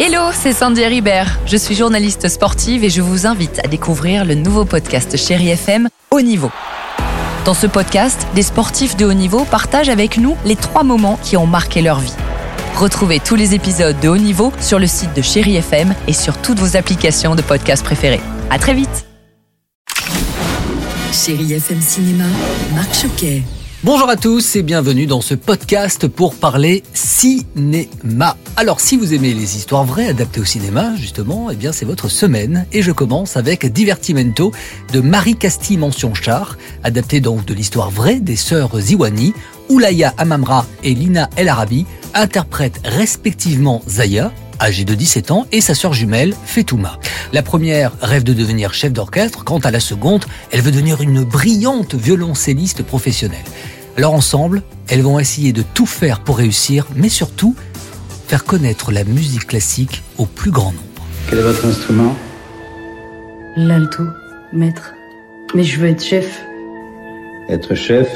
Hello, c'est Sandy Ribert. Je suis journaliste sportive et je vous invite à découvrir le nouveau podcast Chéri FM Haut Niveau. Dans ce podcast, des sportifs de haut niveau partagent avec nous les trois moments qui ont marqué leur vie. Retrouvez tous les épisodes de Haut Niveau sur le site de Chéri FM et sur toutes vos applications de podcast préférées. À très vite. Chéri FM Cinéma, Marc Choquet. Bonjour à tous et bienvenue dans ce podcast pour parler cinéma. Alors si vous aimez les histoires vraies adaptées au cinéma, justement, eh bien c'est votre semaine et je commence avec Divertimento de Marie Castille Mention Char, adapté donc de l'histoire vraie des sœurs Ziwani, Oulaya Amamra et Lina El Arabi interprètent respectivement Zaya, âgée de 17 ans, et sa sœur jumelle, Fetouma. La première rêve de devenir chef d'orchestre, quant à la seconde, elle veut devenir une brillante violoncelliste professionnelle. Alors ensemble, elles vont essayer de tout faire pour réussir, mais surtout faire connaître la musique classique au plus grand nombre. Quel est votre instrument? L'alto, maître. Mais je veux être chef. Être chef,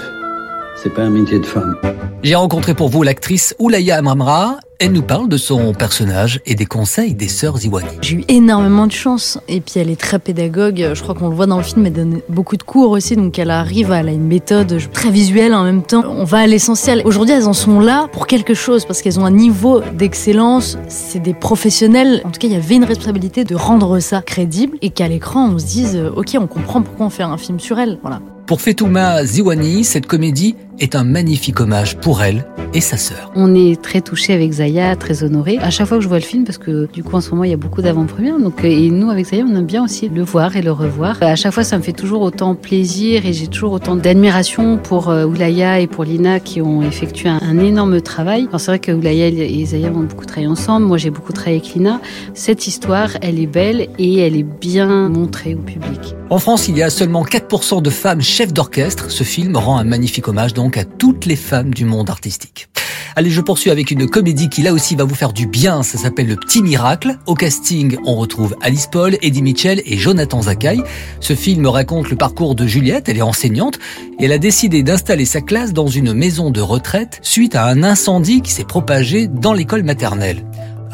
c'est pas un métier de femme. J'ai rencontré pour vous l'actrice Oulaya Amramra. Elle nous parle de son personnage et des conseils des sœurs Iwani. J'ai eu énormément de chance. Et puis elle est très pédagogue. Je crois qu'on le voit dans le film. Elle donne beaucoup de cours aussi. Donc elle arrive, elle a une méthode très visuelle en même temps. On va à l'essentiel. Aujourd'hui, elles en sont là pour quelque chose parce qu'elles ont un niveau d'excellence. C'est des professionnels. En tout cas, il y avait une responsabilité de rendre ça crédible et qu'à l'écran, on se dise, euh, ok, on comprend pourquoi on fait un film sur elle. Voilà. Pour Fetouma Ziwani, cette comédie est un magnifique hommage pour elle et sa sœur. On est très touché avec Zaya, très honoré. À chaque fois que je vois le film, parce que du coup en ce moment il y a beaucoup d'avant-premières, donc euh, et nous avec Zaya on aime bien aussi le voir et le revoir. À chaque fois ça me fait toujours autant plaisir et j'ai toujours autant d'admiration pour euh, Oulaya et pour Lina qui ont effectué un, un énorme travail. Alors c'est vrai que Oulaya et Zaya ont beaucoup travaillé ensemble. Moi j'ai beaucoup travaillé avec Lina. Cette histoire, elle est belle et elle est bien montrée au public. En France, il y a seulement 4% de femmes chefs d'orchestre. Ce film rend un magnifique hommage donc à toutes les femmes du monde artistique. Allez, je poursuis avec une comédie qui là aussi va vous faire du bien. Ça s'appelle Le Petit Miracle. Au casting, on retrouve Alice Paul, Eddie Mitchell et Jonathan Zakai. Ce film raconte le parcours de Juliette. Elle est enseignante et elle a décidé d'installer sa classe dans une maison de retraite suite à un incendie qui s'est propagé dans l'école maternelle.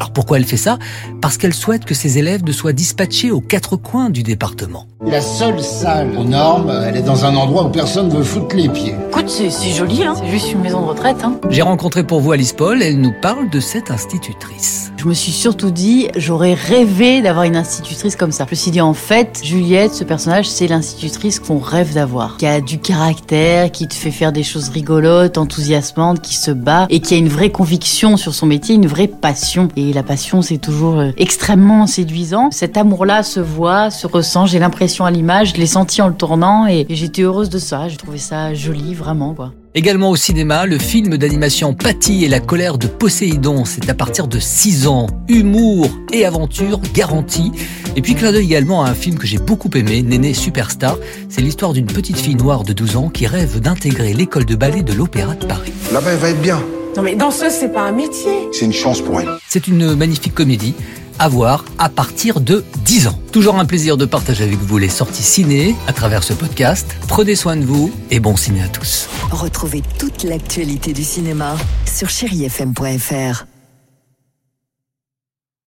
Alors pourquoi elle fait ça? Parce qu'elle souhaite que ses élèves ne soient dispatchés aux quatre coins du département. La seule salle aux normes, elle est dans un endroit où personne ne veut foutre les pieds. Écoute, c'est joli, hein c'est juste une maison de retraite. Hein J'ai rencontré pour vous Alice Paul, elle nous parle de cette institutrice. Je me suis surtout dit, j'aurais rêvé d'avoir une institutrice comme ça. Je me suis dit, en fait, Juliette, ce personnage, c'est l'institutrice qu'on rêve d'avoir. Qui a du caractère, qui te fait faire des choses rigolotes, enthousiasmantes, qui se bat et qui a une vraie conviction sur son métier, une vraie passion. Et la passion, c'est toujours euh, extrêmement séduisant. Cet amour-là se voit, se ressent, j'ai l'impression à l'image, je l'ai senti en le tournant et j'étais heureuse de ça. J'ai trouvé ça joli, vraiment, quoi. Également au cinéma, le film d'animation Patty et la colère de Poséidon, c'est à partir de 6 ans. Humour et aventure garantie. Et puis clin d'œil également à un film que j'ai beaucoup aimé, Néné Superstar. C'est l'histoire d'une petite fille noire de 12 ans qui rêve d'intégrer l'école de ballet de l'Opéra de Paris. Là-bas, elle va être bien. Non mais danseuse, c'est pas un métier. C'est une chance pour elle. C'est une magnifique comédie à voir à partir de 10 ans. Toujours un plaisir de partager avec vous les sorties ciné à travers ce podcast. Prenez soin de vous et bon ciné à tous. Retrouvez toute l'actualité du cinéma sur chérifm.fr.